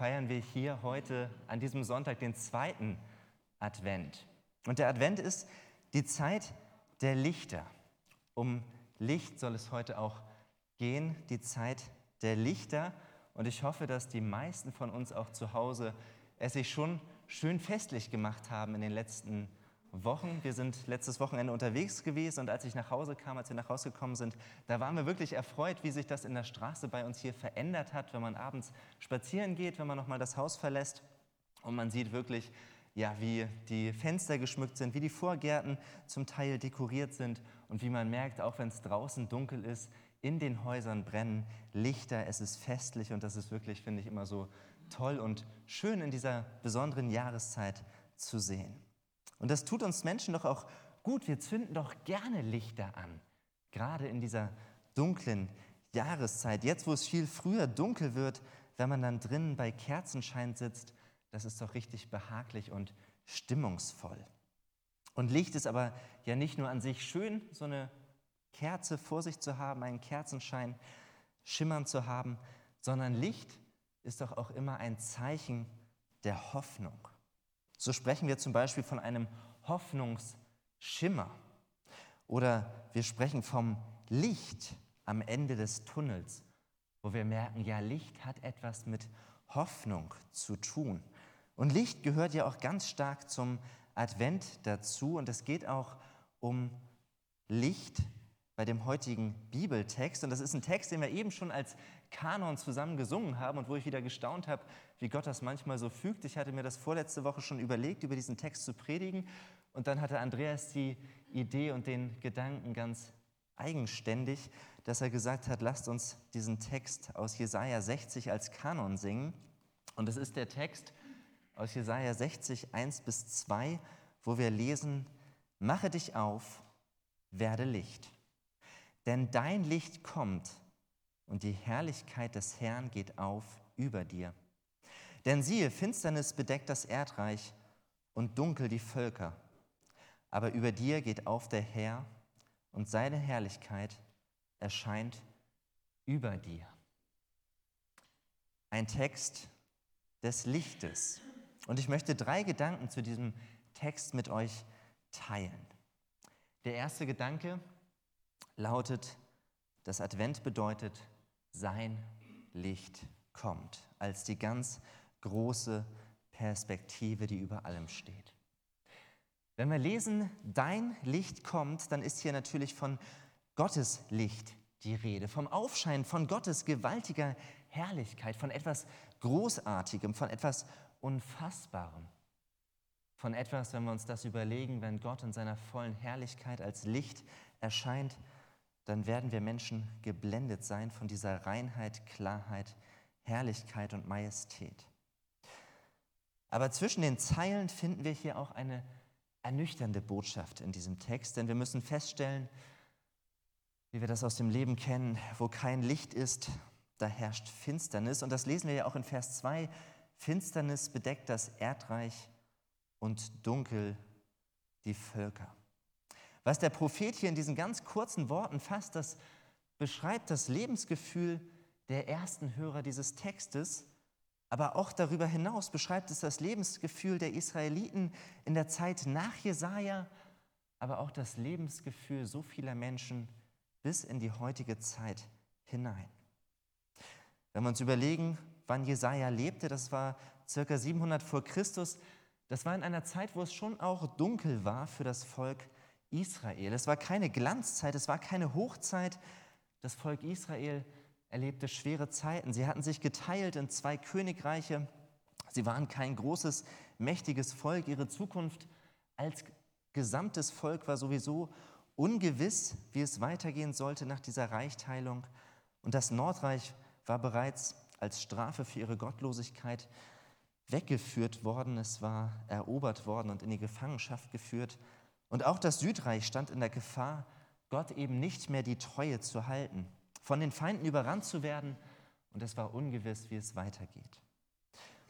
feiern wir hier heute an diesem Sonntag den zweiten Advent. Und der Advent ist die Zeit der Lichter. Um Licht soll es heute auch gehen, die Zeit der Lichter. Und ich hoffe, dass die meisten von uns auch zu Hause es sich schon schön festlich gemacht haben in den letzten Wochen. Wir sind letztes Wochenende unterwegs gewesen und als ich nach Hause kam, als wir nach Hause gekommen sind, da waren wir wirklich erfreut, wie sich das in der Straße bei uns hier verändert hat, wenn man abends spazieren geht, wenn man nochmal das Haus verlässt und man sieht wirklich, ja, wie die Fenster geschmückt sind, wie die Vorgärten zum Teil dekoriert sind und wie man merkt, auch wenn es draußen dunkel ist, in den Häusern brennen Lichter, es ist festlich und das ist wirklich, finde ich, immer so toll und schön in dieser besonderen Jahreszeit zu sehen. Und das tut uns Menschen doch auch gut. Wir zünden doch gerne Lichter an, gerade in dieser dunklen Jahreszeit. Jetzt, wo es viel früher dunkel wird, wenn man dann drinnen bei Kerzenschein sitzt, das ist doch richtig behaglich und stimmungsvoll. Und Licht ist aber ja nicht nur an sich schön, so eine Kerze vor sich zu haben, einen Kerzenschein schimmern zu haben, sondern Licht ist doch auch immer ein Zeichen der Hoffnung. So sprechen wir zum Beispiel von einem Hoffnungsschimmer oder wir sprechen vom Licht am Ende des Tunnels, wo wir merken, ja, Licht hat etwas mit Hoffnung zu tun. Und Licht gehört ja auch ganz stark zum Advent dazu und es geht auch um Licht bei dem heutigen Bibeltext. Und das ist ein Text, den wir eben schon als Kanon zusammen gesungen haben und wo ich wieder gestaunt habe, wie Gott das manchmal so fügt. Ich hatte mir das vorletzte Woche schon überlegt, über diesen Text zu predigen. Und dann hatte Andreas die Idee und den Gedanken ganz eigenständig, dass er gesagt hat, lasst uns diesen Text aus Jesaja 60 als Kanon singen. Und es ist der Text aus Jesaja 60, 1 bis 2, wo wir lesen: Mache dich auf, werde Licht denn dein Licht kommt und die Herrlichkeit des Herrn geht auf über dir. Denn siehe, Finsternis bedeckt das Erdreich und dunkel die Völker. Aber über dir geht auf der Herr und seine Herrlichkeit erscheint über dir. Ein Text des Lichtes. Und ich möchte drei Gedanken zu diesem Text mit euch teilen. Der erste Gedanke, lautet, das Advent bedeutet, sein Licht kommt, als die ganz große Perspektive, die über allem steht. Wenn wir lesen, dein Licht kommt, dann ist hier natürlich von Gottes Licht die Rede, vom Aufscheinen von Gottes gewaltiger Herrlichkeit, von etwas Großartigem, von etwas Unfassbarem, von etwas, wenn wir uns das überlegen, wenn Gott in seiner vollen Herrlichkeit als Licht erscheint, dann werden wir Menschen geblendet sein von dieser Reinheit, Klarheit, Herrlichkeit und Majestät. Aber zwischen den Zeilen finden wir hier auch eine ernüchternde Botschaft in diesem Text, denn wir müssen feststellen, wie wir das aus dem Leben kennen, wo kein Licht ist, da herrscht Finsternis. Und das lesen wir ja auch in Vers 2. Finsternis bedeckt das Erdreich und dunkel die Völker. Was der Prophet hier in diesen ganz kurzen Worten fasst, das beschreibt das Lebensgefühl der ersten Hörer dieses Textes, aber auch darüber hinaus beschreibt es das Lebensgefühl der Israeliten in der Zeit nach Jesaja, aber auch das Lebensgefühl so vieler Menschen bis in die heutige Zeit hinein. Wenn wir uns überlegen, wann Jesaja lebte, das war circa 700 vor Christus, das war in einer Zeit, wo es schon auch dunkel war für das Volk Israel. Es war keine Glanzzeit, es war keine Hochzeit. Das Volk Israel erlebte schwere Zeiten. Sie hatten sich geteilt in zwei Königreiche. Sie waren kein großes, mächtiges Volk. Ihre Zukunft als gesamtes Volk war sowieso ungewiss, wie es weitergehen sollte nach dieser Reichteilung. Und das Nordreich war bereits als Strafe für ihre Gottlosigkeit weggeführt worden. Es war erobert worden und in die Gefangenschaft geführt. Und auch das Südreich stand in der Gefahr, Gott eben nicht mehr die Treue zu halten, von den Feinden überrannt zu werden. Und es war ungewiss, wie es weitergeht.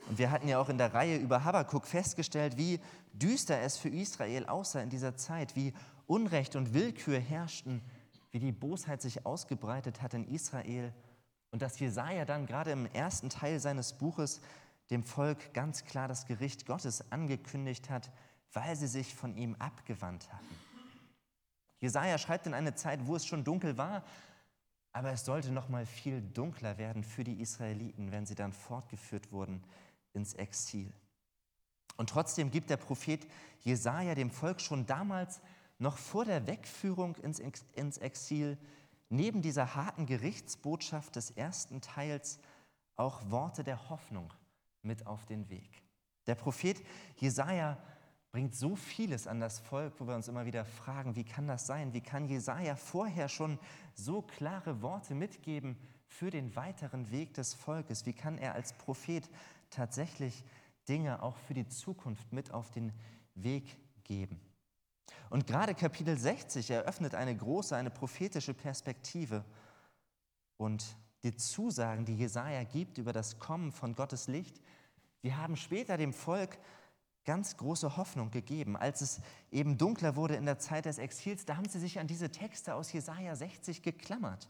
Und wir hatten ja auch in der Reihe über Habakkuk festgestellt, wie düster es für Israel aussah in dieser Zeit, wie Unrecht und Willkür herrschten, wie die Bosheit sich ausgebreitet hat in Israel. Und dass Jesaja dann gerade im ersten Teil seines Buches dem Volk ganz klar das Gericht Gottes angekündigt hat, weil sie sich von ihm abgewandt hatten. Jesaja schreibt in eine Zeit, wo es schon dunkel war, aber es sollte noch mal viel dunkler werden für die Israeliten, wenn sie dann fortgeführt wurden ins Exil. Und trotzdem gibt der Prophet Jesaja dem Volk schon damals, noch vor der Wegführung ins, Exil, neben dieser harten Gerichtsbotschaft des ersten Teils auch Worte der Hoffnung mit auf den Weg. Der Prophet Jesaja bringt so vieles an das Volk, wo wir uns immer wieder fragen, wie kann das sein? Wie kann Jesaja vorher schon so klare Worte mitgeben für den weiteren Weg des Volkes? Wie kann er als Prophet tatsächlich Dinge auch für die Zukunft mit auf den Weg geben? Und gerade Kapitel 60 eröffnet eine große, eine prophetische Perspektive und die Zusagen, die Jesaja gibt über das Kommen von Gottes Licht, die haben später dem Volk ganz große Hoffnung gegeben. Als es eben dunkler wurde in der Zeit des Exils, da haben sie sich an diese Texte aus Jesaja 60 geklammert.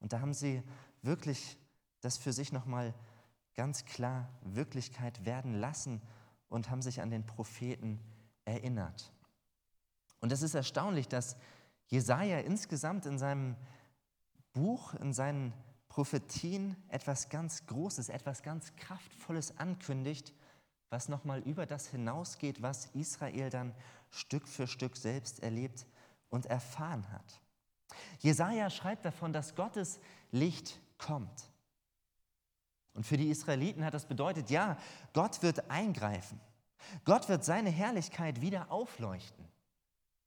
Und da haben sie wirklich das für sich nochmal ganz klar Wirklichkeit werden lassen und haben sich an den Propheten erinnert. Und es ist erstaunlich, dass Jesaja insgesamt in seinem Buch, in seinen Prophetien etwas ganz Großes, etwas ganz Kraftvolles ankündigt, was nochmal über das hinausgeht, was Israel dann Stück für Stück selbst erlebt und erfahren hat. Jesaja schreibt davon, dass Gottes Licht kommt. Und für die Israeliten hat das bedeutet, ja, Gott wird eingreifen. Gott wird seine Herrlichkeit wieder aufleuchten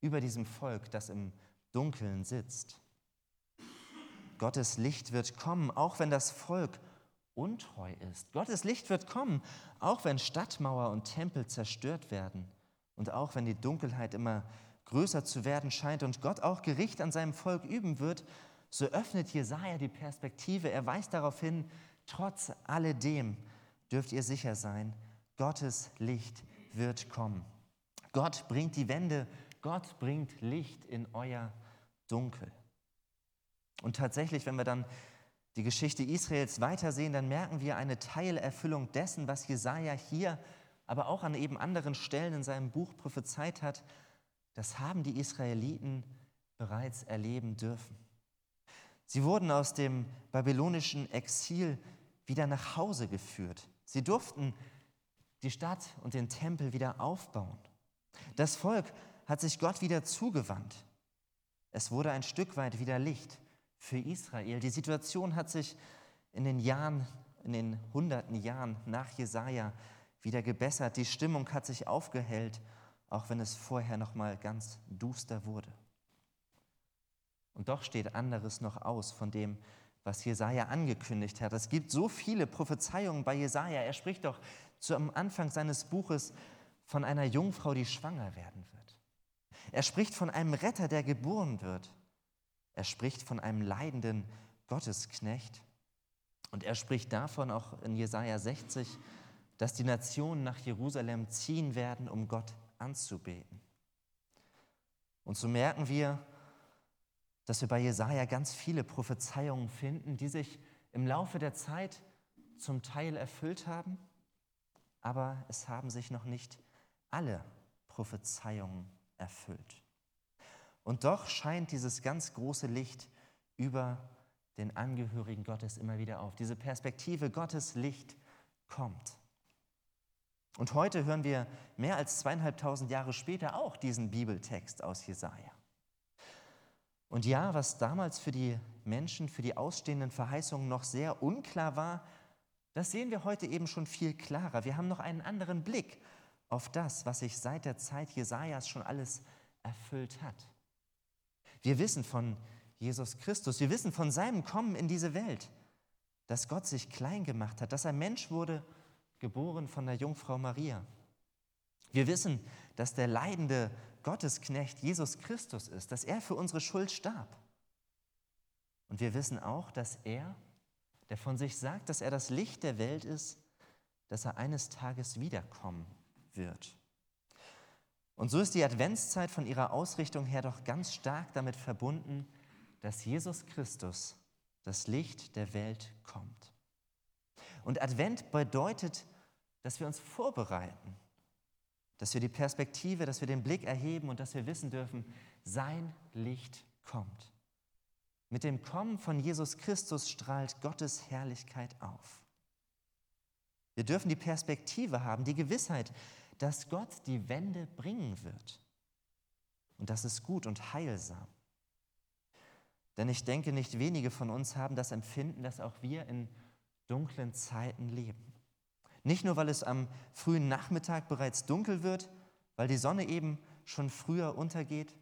über diesem Volk, das im Dunkeln sitzt. Gottes Licht wird kommen, auch wenn das Volk untreu ist. Gottes Licht wird kommen, auch wenn Stadtmauer und Tempel zerstört werden und auch wenn die Dunkelheit immer größer zu werden scheint und Gott auch Gericht an seinem Volk üben wird, so öffnet Jesaja die Perspektive. Er weist darauf hin, trotz alledem dürft ihr sicher sein, Gottes Licht wird kommen. Gott bringt die Wende, Gott bringt Licht in euer Dunkel. Und tatsächlich, wenn wir dann die Geschichte Israels weitersehen, dann merken wir eine Teilerfüllung dessen, was Jesaja hier, aber auch an eben anderen Stellen in seinem Buch prophezeit hat. Das haben die Israeliten bereits erleben dürfen. Sie wurden aus dem babylonischen Exil wieder nach Hause geführt. Sie durften die Stadt und den Tempel wieder aufbauen. Das Volk hat sich Gott wieder zugewandt. Es wurde ein Stück weit wieder Licht für Israel. Die Situation hat sich in den Jahren, in den hunderten Jahren nach Jesaja wieder gebessert. Die Stimmung hat sich aufgehellt, auch wenn es vorher noch mal ganz duster wurde. Und doch steht anderes noch aus von dem, was Jesaja angekündigt hat. Es gibt so viele Prophezeiungen bei Jesaja. Er spricht doch zum Anfang seines Buches von einer Jungfrau, die schwanger werden wird. Er spricht von einem Retter, der geboren wird. Er spricht von einem leidenden Gottesknecht und er spricht davon auch in Jesaja 60, dass die Nationen nach Jerusalem ziehen werden, um Gott anzubeten. Und so merken wir, dass wir bei Jesaja ganz viele Prophezeiungen finden, die sich im Laufe der Zeit zum Teil erfüllt haben, aber es haben sich noch nicht alle Prophezeiungen erfüllt. Und doch scheint dieses ganz große Licht über den Angehörigen Gottes immer wieder auf. Diese Perspektive Gottes Licht kommt. Und heute hören wir mehr als zweieinhalbtausend Jahre später auch diesen Bibeltext aus Jesaja. Und ja, was damals für die Menschen, für die ausstehenden Verheißungen noch sehr unklar war, das sehen wir heute eben schon viel klarer. Wir haben noch einen anderen Blick auf das, was sich seit der Zeit Jesajas schon alles erfüllt hat. Wir wissen von Jesus Christus, wir wissen von seinem Kommen in diese Welt, dass Gott sich klein gemacht hat, dass er Mensch wurde, geboren von der Jungfrau Maria. Wir wissen, dass der leidende Gottesknecht Jesus Christus ist, dass er für unsere Schuld starb. Und wir wissen auch, dass er, der von sich sagt, dass er das Licht der Welt ist, dass er eines Tages wiederkommen wird. Und so ist die Adventszeit von ihrer Ausrichtung her doch ganz stark damit verbunden, dass Jesus Christus, das Licht der Welt, kommt. Und Advent bedeutet dass wir uns vorbereiten, dass wir die Perspektive, dass wir den Blick erheben und dass wir wissen dürfen, sein Licht kommt. Mit dem Kommen von Jesus Christus strahlt Gottes Herrlichkeit auf. Wir dürfen die Perspektive haben, die Gewissheit, dass Gott die Wende bringen wird. Und das ist gut und heilsam. Denn ich denke, nicht wenige von uns haben das Empfinden, dass auch wir in dunklen Zeiten leben. Nicht nur, weil es am frühen Nachmittag bereits dunkel wird, weil die Sonne eben schon früher untergeht,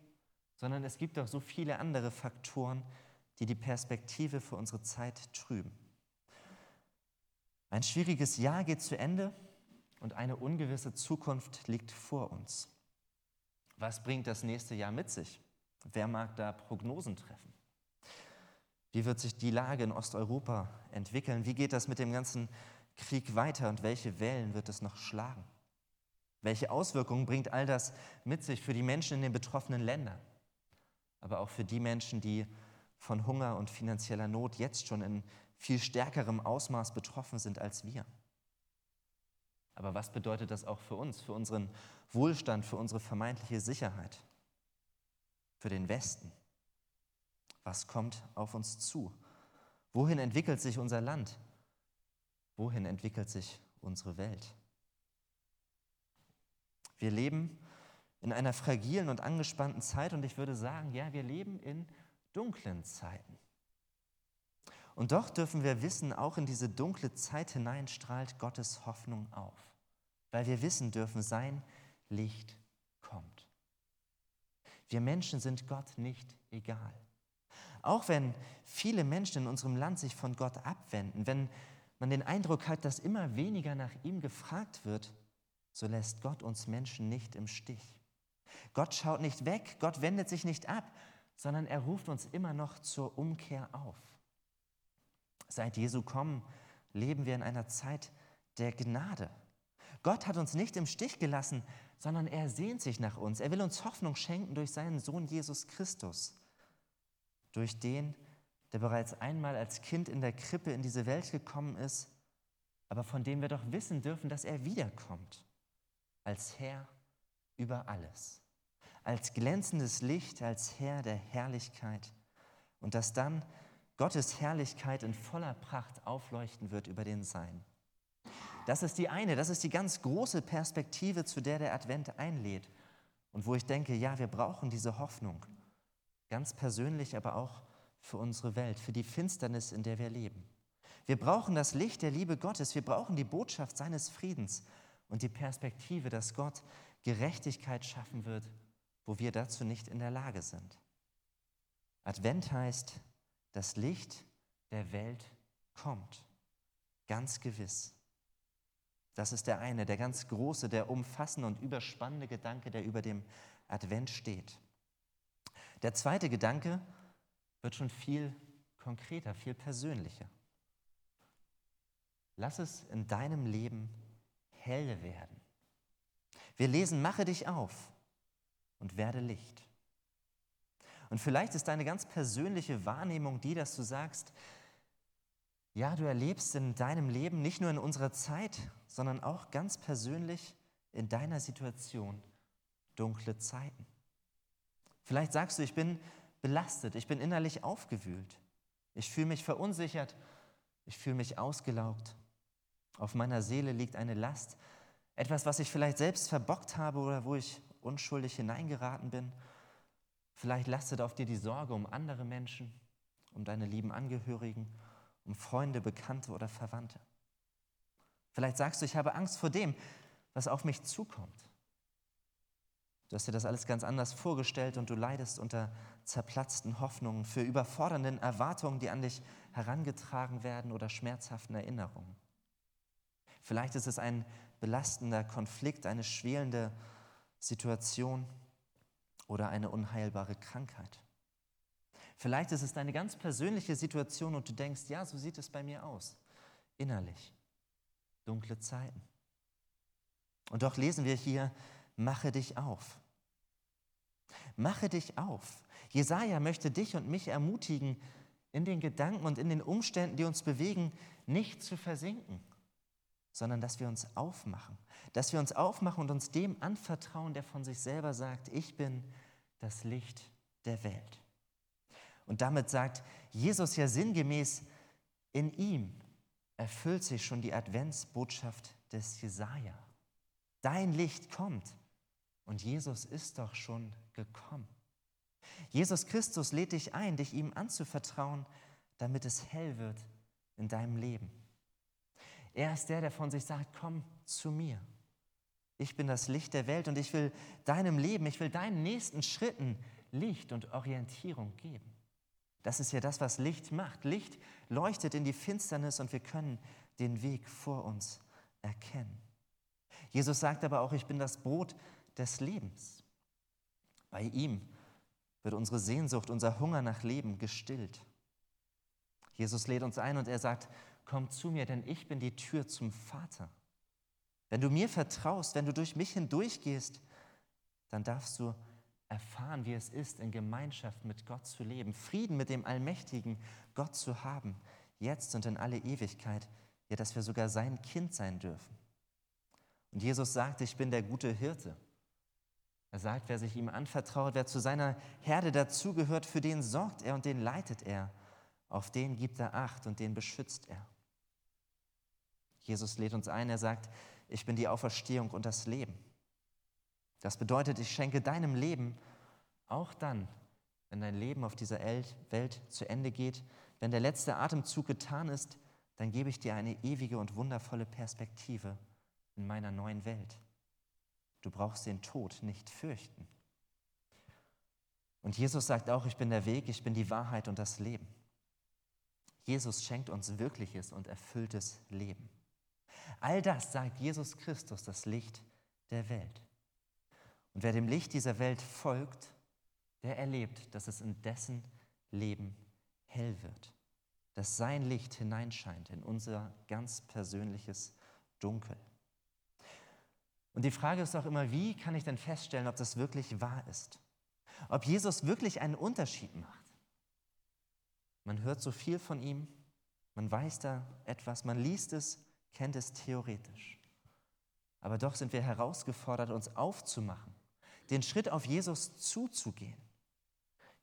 sondern es gibt auch so viele andere Faktoren, die die Perspektive für unsere Zeit trüben. Ein schwieriges Jahr geht zu Ende und eine ungewisse Zukunft liegt vor uns. Was bringt das nächste Jahr mit sich? Wer mag da Prognosen treffen? Wie wird sich die Lage in Osteuropa entwickeln? Wie geht das mit dem ganzen Krieg weiter und welche Wellen wird es noch schlagen? Welche Auswirkungen bringt all das mit sich für die Menschen in den betroffenen Ländern, aber auch für die Menschen, die von Hunger und finanzieller Not jetzt schon in viel stärkerem Ausmaß betroffen sind als wir. Aber was bedeutet das auch für uns, für unseren Wohlstand, für unsere vermeintliche Sicherheit, für den Westen? Was kommt auf uns zu? Wohin entwickelt sich unser Land? Wohin entwickelt sich unsere Welt? Wir leben in einer fragilen und angespannten Zeit und ich würde sagen, ja, wir leben in dunklen Zeiten. Und doch dürfen wir wissen, auch in diese dunkle Zeit hinein strahlt Gottes Hoffnung auf, weil wir wissen dürfen, sein Licht kommt. Wir Menschen sind Gott nicht egal. Auch wenn viele Menschen in unserem Land sich von Gott abwenden, wenn man den Eindruck hat, dass immer weniger nach ihm gefragt wird, so lässt Gott uns Menschen nicht im Stich. Gott schaut nicht weg, Gott wendet sich nicht ab, sondern er ruft uns immer noch zur Umkehr auf. Seit Jesu kommen leben wir in einer Zeit der Gnade. Gott hat uns nicht im Stich gelassen, sondern er sehnt sich nach uns. Er will uns Hoffnung schenken durch seinen Sohn Jesus Christus, durch den, der bereits einmal als Kind in der Krippe in diese Welt gekommen ist, aber von dem wir doch wissen dürfen, dass er wiederkommt, als Herr über alles, als glänzendes Licht, als Herr der Herrlichkeit und dass dann Gottes Herrlichkeit in voller Pracht aufleuchten wird über den Sein. Das ist die eine, das ist die ganz große Perspektive, zu der der Advent einlädt und wo ich denke, ja, wir brauchen diese Hoffnung, ganz persönlich, aber auch für unsere Welt, für die Finsternis, in der wir leben. Wir brauchen das Licht der Liebe Gottes, wir brauchen die Botschaft seines Friedens und die Perspektive, dass Gott Gerechtigkeit schaffen wird, wo wir dazu nicht in der Lage sind. Advent heißt, das Licht der Welt kommt. Ganz gewiss. Das ist der eine, der ganz große, der umfassende und überspannende Gedanke, der über dem Advent steht. Der zweite Gedanke wird schon viel konkreter, viel persönlicher. Lass es in deinem Leben hell werden. Wir lesen, mache dich auf und werde Licht. Und vielleicht ist deine ganz persönliche Wahrnehmung die, dass du sagst, ja, du erlebst in deinem Leben, nicht nur in unserer Zeit, sondern auch ganz persönlich in deiner Situation dunkle Zeiten. Vielleicht sagst du, ich bin belastet, ich bin innerlich aufgewühlt, ich fühle mich verunsichert, ich fühle mich ausgelaugt. Auf meiner Seele liegt eine Last, etwas, was ich vielleicht selbst verbockt habe oder wo ich unschuldig hineingeraten bin. Vielleicht lastet auf dir die Sorge um andere Menschen, um deine lieben Angehörigen, um Freunde, Bekannte oder Verwandte. Vielleicht sagst du, ich habe Angst vor dem, was auf mich zukommt. Du hast dir das alles ganz anders vorgestellt und du leidest unter zerplatzten Hoffnungen, für überfordernden Erwartungen, die an dich herangetragen werden oder schmerzhaften Erinnerungen. Vielleicht ist es ein belastender Konflikt, eine schwelende Situation, oder eine unheilbare Krankheit. Vielleicht ist es deine ganz persönliche Situation und du denkst, ja, so sieht es bei mir aus, innerlich. Dunkle Zeiten. Und doch lesen wir hier, mache dich auf. Mache dich auf. Jesaja möchte dich und mich ermutigen, in den Gedanken und in den Umständen, die uns bewegen, nicht zu versinken, sondern dass wir uns aufmachen, dass wir uns aufmachen und uns dem anvertrauen, der von sich selber sagt, ich bin das Licht der Welt. Und damit sagt Jesus ja sinngemäß, in ihm erfüllt sich schon die Adventsbotschaft des Jesaja. Dein Licht kommt und Jesus ist doch schon gekommen. Jesus Christus lädt dich ein, dich ihm anzuvertrauen, damit es hell wird in deinem Leben. Er ist der, der von sich sagt, komm zu mir. Ich bin das Licht der Welt und ich will deinem Leben, ich will deinen nächsten Schritten Licht und Orientierung geben. Das ist ja das, was Licht macht. Licht leuchtet in die Finsternis und wir können den Weg vor uns erkennen. Jesus sagt aber auch, ich bin das Brot des Lebens. Bei ihm wird unsere Sehnsucht, unser Hunger nach Leben gestillt. Jesus lädt uns ein und er sagt, komm zu mir, denn ich bin die Tür zum Vater. Wenn du mir vertraust, wenn du durch mich hindurchgehst, dann darfst du erfahren, wie es ist, in Gemeinschaft mit Gott zu leben, Frieden mit dem allmächtigen Gott zu haben, jetzt und in alle Ewigkeit, ja, dass wir sogar sein Kind sein dürfen. Und Jesus sagt, ich bin der gute Hirte. Er sagt, wer sich ihm anvertraut, wer zu seiner Herde dazugehört, für den sorgt er und den leitet er. Auf den gibt er Acht und den beschützt er. Jesus lädt uns ein, er sagt, ich bin die Auferstehung und das Leben. Das bedeutet, ich schenke deinem Leben auch dann, wenn dein Leben auf dieser Welt zu Ende geht, wenn der letzte Atemzug getan ist, dann gebe ich dir eine ewige und wundervolle Perspektive in meiner neuen Welt. Du brauchst den Tod nicht fürchten. Und Jesus sagt auch, ich bin der Weg, ich bin die Wahrheit und das Leben. Jesus schenkt uns wirkliches und erfülltes Leben. All das sagt Jesus Christus, das Licht der Welt. Und wer dem Licht dieser Welt folgt, der erlebt, dass es in dessen Leben hell wird, dass sein Licht hineinscheint in unser ganz persönliches Dunkel. Und die Frage ist auch immer, wie kann ich denn feststellen, ob das wirklich wahr ist? Ob Jesus wirklich einen Unterschied macht? Man hört so viel von ihm, man weiß da etwas, man liest es, kennt es theoretisch. Aber doch sind wir herausgefordert, uns aufzumachen, den Schritt auf Jesus zuzugehen,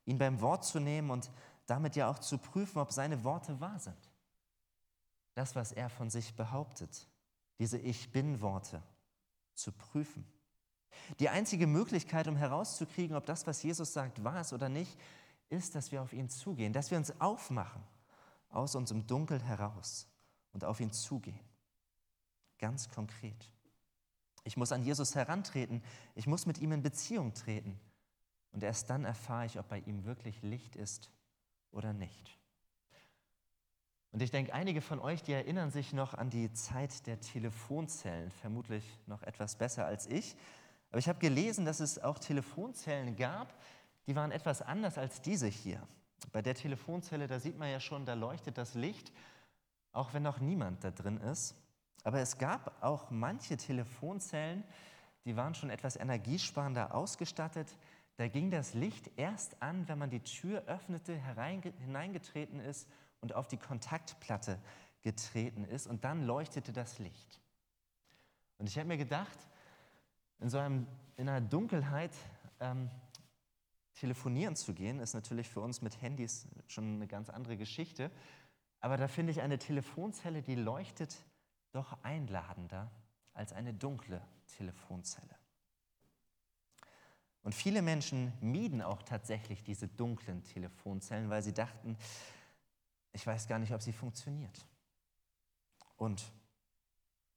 ihn beim Wort zu nehmen und damit ja auch zu prüfen, ob seine Worte wahr sind. Das, was er von sich behauptet, diese Ich bin-Worte, zu prüfen. Die einzige Möglichkeit, um herauszukriegen, ob das, was Jesus sagt, wahr ist oder nicht, ist, dass wir auf ihn zugehen, dass wir uns aufmachen aus unserem Dunkel heraus und auf ihn zugehen. Ganz konkret. Ich muss an Jesus herantreten, ich muss mit ihm in Beziehung treten und erst dann erfahre ich, ob bei ihm wirklich Licht ist oder nicht. Und ich denke, einige von euch, die erinnern sich noch an die Zeit der Telefonzellen, vermutlich noch etwas besser als ich. Aber ich habe gelesen, dass es auch Telefonzellen gab, die waren etwas anders als diese hier. Bei der Telefonzelle, da sieht man ja schon, da leuchtet das Licht, auch wenn noch niemand da drin ist. Aber es gab auch manche Telefonzellen, die waren schon etwas energiesparender ausgestattet. Da ging das Licht erst an, wenn man die Tür öffnete, hineingetreten ist und auf die Kontaktplatte getreten ist und dann leuchtete das Licht. Und ich habe mir gedacht, in so einem, in einer Dunkelheit ähm, telefonieren zu gehen, ist natürlich für uns mit Handys schon eine ganz andere Geschichte. Aber da finde ich eine Telefonzelle, die leuchtet doch einladender als eine dunkle Telefonzelle. Und viele Menschen mieden auch tatsächlich diese dunklen Telefonzellen, weil sie dachten, ich weiß gar nicht, ob sie funktioniert. Und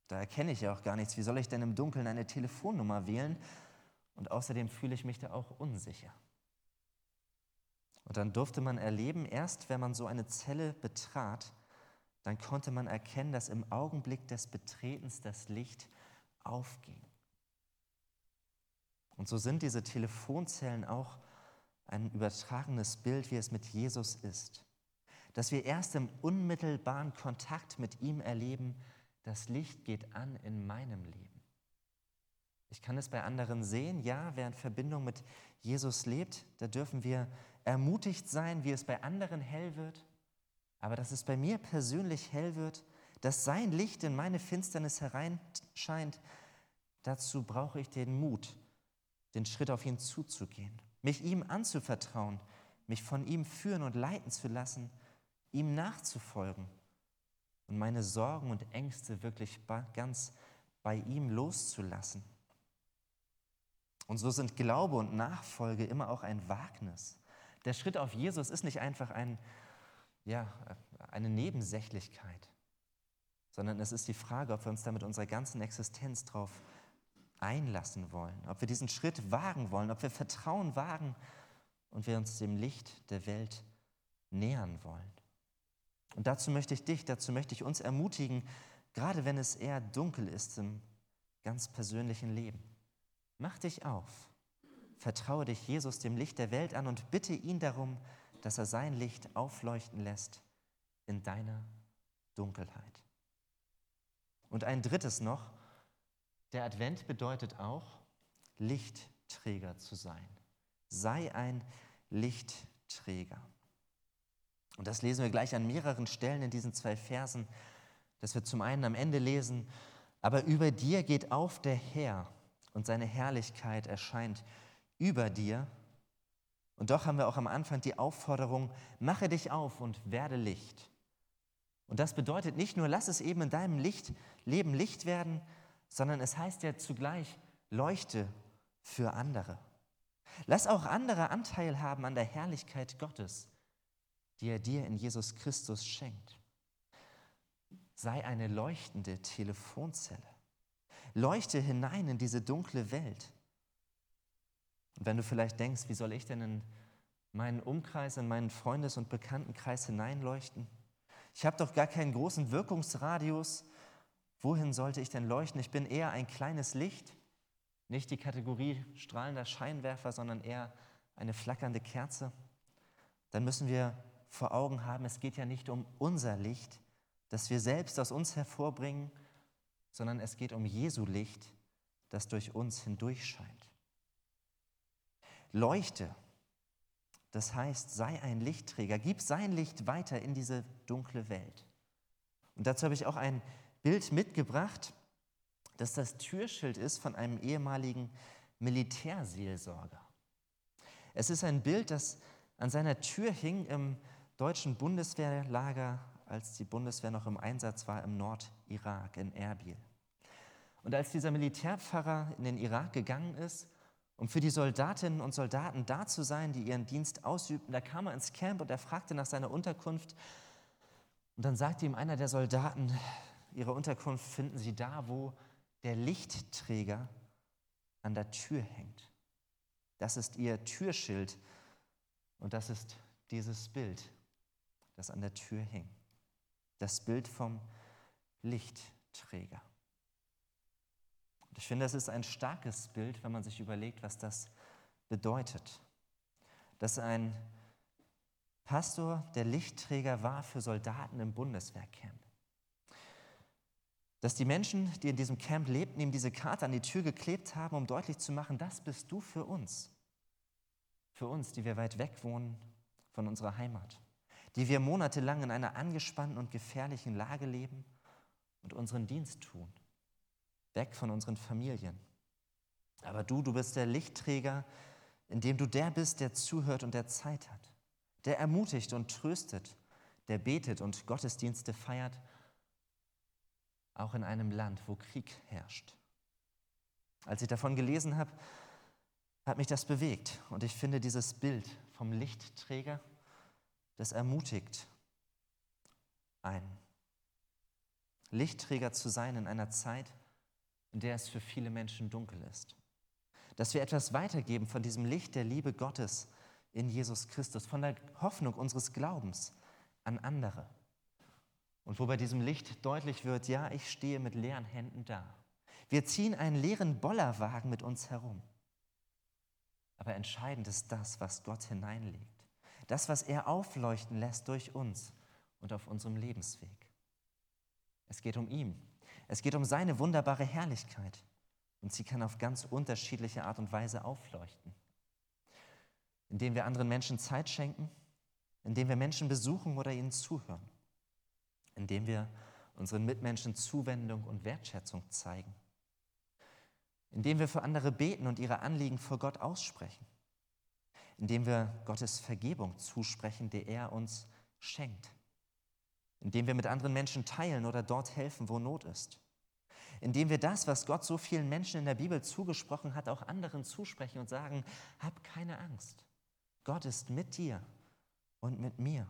da erkenne ich ja auch gar nichts. Wie soll ich denn im Dunkeln eine Telefonnummer wählen? Und außerdem fühle ich mich da auch unsicher. Und dann durfte man erleben, erst wenn man so eine Zelle betrat, dann konnte man erkennen, dass im Augenblick des Betretens das Licht aufging. Und so sind diese Telefonzellen auch ein übertragenes Bild, wie es mit Jesus ist dass wir erst im unmittelbaren Kontakt mit ihm erleben, das Licht geht an in meinem Leben. Ich kann es bei anderen sehen, ja, wer in Verbindung mit Jesus lebt, da dürfen wir ermutigt sein, wie es bei anderen hell wird. Aber dass es bei mir persönlich hell wird, dass sein Licht in meine Finsternis hereinscheint, dazu brauche ich den Mut, den Schritt auf ihn zuzugehen, mich ihm anzuvertrauen, mich von ihm führen und leiten zu lassen, ihm nachzufolgen und meine Sorgen und Ängste wirklich ganz bei ihm loszulassen. Und so sind Glaube und Nachfolge immer auch ein Wagnis. Der Schritt auf Jesus ist nicht einfach ein, ja, eine Nebensächlichkeit, sondern es ist die Frage, ob wir uns da mit unserer ganzen Existenz drauf einlassen wollen, ob wir diesen Schritt wagen wollen, ob wir Vertrauen wagen und wir uns dem Licht der Welt nähern wollen. Und dazu möchte ich dich, dazu möchte ich uns ermutigen, gerade wenn es eher dunkel ist im ganz persönlichen Leben. Mach dich auf, vertraue dich Jesus, dem Licht der Welt an und bitte ihn darum, dass er sein Licht aufleuchten lässt in deiner Dunkelheit. Und ein drittes noch, der Advent bedeutet auch, Lichtträger zu sein. Sei ein Lichtträger. Und das lesen wir gleich an mehreren Stellen in diesen zwei Versen, dass wir zum einen am Ende lesen, aber über dir geht auf der Herr und seine Herrlichkeit erscheint über dir. Und doch haben wir auch am Anfang die Aufforderung, mache dich auf und werde Licht. Und das bedeutet nicht nur, lass es eben in deinem Licht, Leben Licht werden, sondern es heißt ja zugleich, leuchte für andere. Lass auch andere Anteil haben an der Herrlichkeit Gottes, die er dir in Jesus Christus schenkt. Sei eine leuchtende Telefonzelle. Leuchte hinein in diese dunkle Welt. Und wenn du vielleicht denkst, wie soll ich denn in meinen Umkreis, in meinen Freundes- und Bekanntenkreis hineinleuchten? Ich habe doch gar keinen großen Wirkungsradius. Wohin sollte ich denn leuchten? Ich bin eher ein kleines Licht, nicht die Kategorie strahlender Scheinwerfer, sondern eher eine flackernde Kerze. Dann müssen wir vor Augen haben, es geht ja nicht um unser Licht, das wir selbst aus uns hervorbringen, sondern es geht um Jesu Licht, das durch uns hindurch scheint. Leuchte, das heißt, sei ein Lichtträger, gib sein Licht weiter in diese dunkle Welt. Und dazu habe ich auch ein Bild mitgebracht, das das Türschild ist von einem ehemaligen Militärseelsorger. Es ist ein Bild, das an seiner Tür hing im deutschen Bundeswehrlager als die Bundeswehr noch im Einsatz war im Nordirak, in Erbil. Und als dieser Militärpfarrer in den Irak gegangen ist, um für die Soldatinnen und Soldaten da zu sein, die ihren Dienst ausübten, da kam er ins Camp und er fragte nach seiner Unterkunft. Und dann sagte ihm einer der Soldaten, ihre Unterkunft finden Sie da, wo der Lichtträger an der Tür hängt. Das ist ihr Türschild und das ist dieses Bild, das an der Tür hing das Bild vom Lichtträger. Ich finde, das ist ein starkes Bild, wenn man sich überlegt, was das bedeutet. Dass ein Pastor der Lichtträger war für Soldaten im Bundeswehrcamp. Dass die Menschen, die in diesem Camp lebten, ihm diese Karte an die Tür geklebt haben, um deutlich zu machen, das bist du für uns. Für uns, die wir weit weg wohnen von unserer Heimat die wir monatelang in einer angespannten und gefährlichen Lage leben und unseren Dienst tun, weg von unseren Familien. Aber du, du bist der Lichtträger, indem du der bist, der zuhört und der Zeit hat, der ermutigt und tröstet, der betet und Gottesdienste feiert, auch in einem Land, wo Krieg herrscht. Als ich davon gelesen habe, hat mich das bewegt und ich finde dieses Bild vom Lichtträger das ermutigt ein Lichtträger zu sein in einer Zeit, in der es für viele Menschen dunkel ist. Dass wir etwas weitergeben von diesem Licht der Liebe Gottes in Jesus Christus, von der Hoffnung unseres Glaubens an andere. Und wo bei diesem Licht deutlich wird, ja, ich stehe mit leeren Händen da. Wir ziehen einen leeren Bollerwagen mit uns herum. Aber entscheidend ist das, was Gott hineinlegt. Das, was er aufleuchten lässt durch uns und auf unserem Lebensweg. Es geht um ihn. Es geht um seine wunderbare Herrlichkeit. Und sie kann auf ganz unterschiedliche Art und Weise aufleuchten. Indem wir anderen Menschen Zeit schenken, indem wir Menschen besuchen oder ihnen zuhören, indem wir unseren Mitmenschen Zuwendung und Wertschätzung zeigen, indem wir für andere beten und ihre Anliegen vor Gott aussprechen, indem wir Gottes Vergebung zusprechen, die er uns schenkt, indem wir mit anderen Menschen teilen oder dort helfen, wo Not ist, indem wir das, was Gott so vielen Menschen in der Bibel zugesprochen hat, auch anderen zusprechen und sagen, hab keine Angst, Gott ist mit dir und mit mir.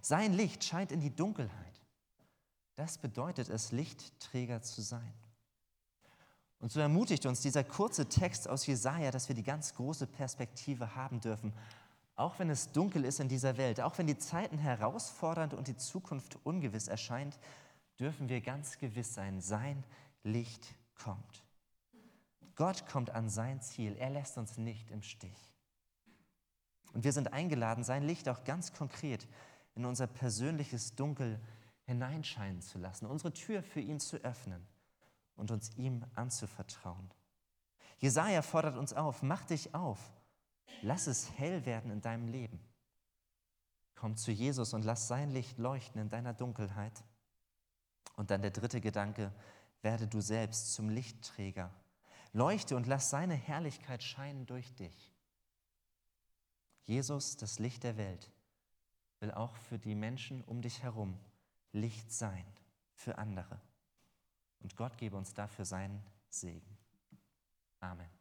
Sein Licht scheint in die Dunkelheit. Das bedeutet es, Lichtträger zu sein. Und so ermutigt uns dieser kurze Text aus Jesaja, dass wir die ganz große Perspektive haben dürfen, auch wenn es dunkel ist in dieser Welt, auch wenn die Zeiten herausfordernd und die Zukunft ungewiss erscheint, dürfen wir ganz gewiss sein, sein Licht kommt. Gott kommt an sein Ziel, er lässt uns nicht im Stich. Und wir sind eingeladen, sein Licht auch ganz konkret in unser persönliches Dunkel hineinscheinen zu lassen, unsere Tür für ihn zu öffnen und uns ihm anzuvertrauen. Jesaja fordert uns auf: mach dich auf, lass es hell werden in deinem Leben. Komm zu Jesus und lass sein Licht leuchten in deiner Dunkelheit. Und dann der dritte Gedanke: werde du selbst zum Lichtträger. Leuchte und lass seine Herrlichkeit scheinen durch dich. Jesus, das Licht der Welt, will auch für die Menschen um dich herum Licht sein, für andere. Und Gott gebe uns dafür seinen Segen. Amen.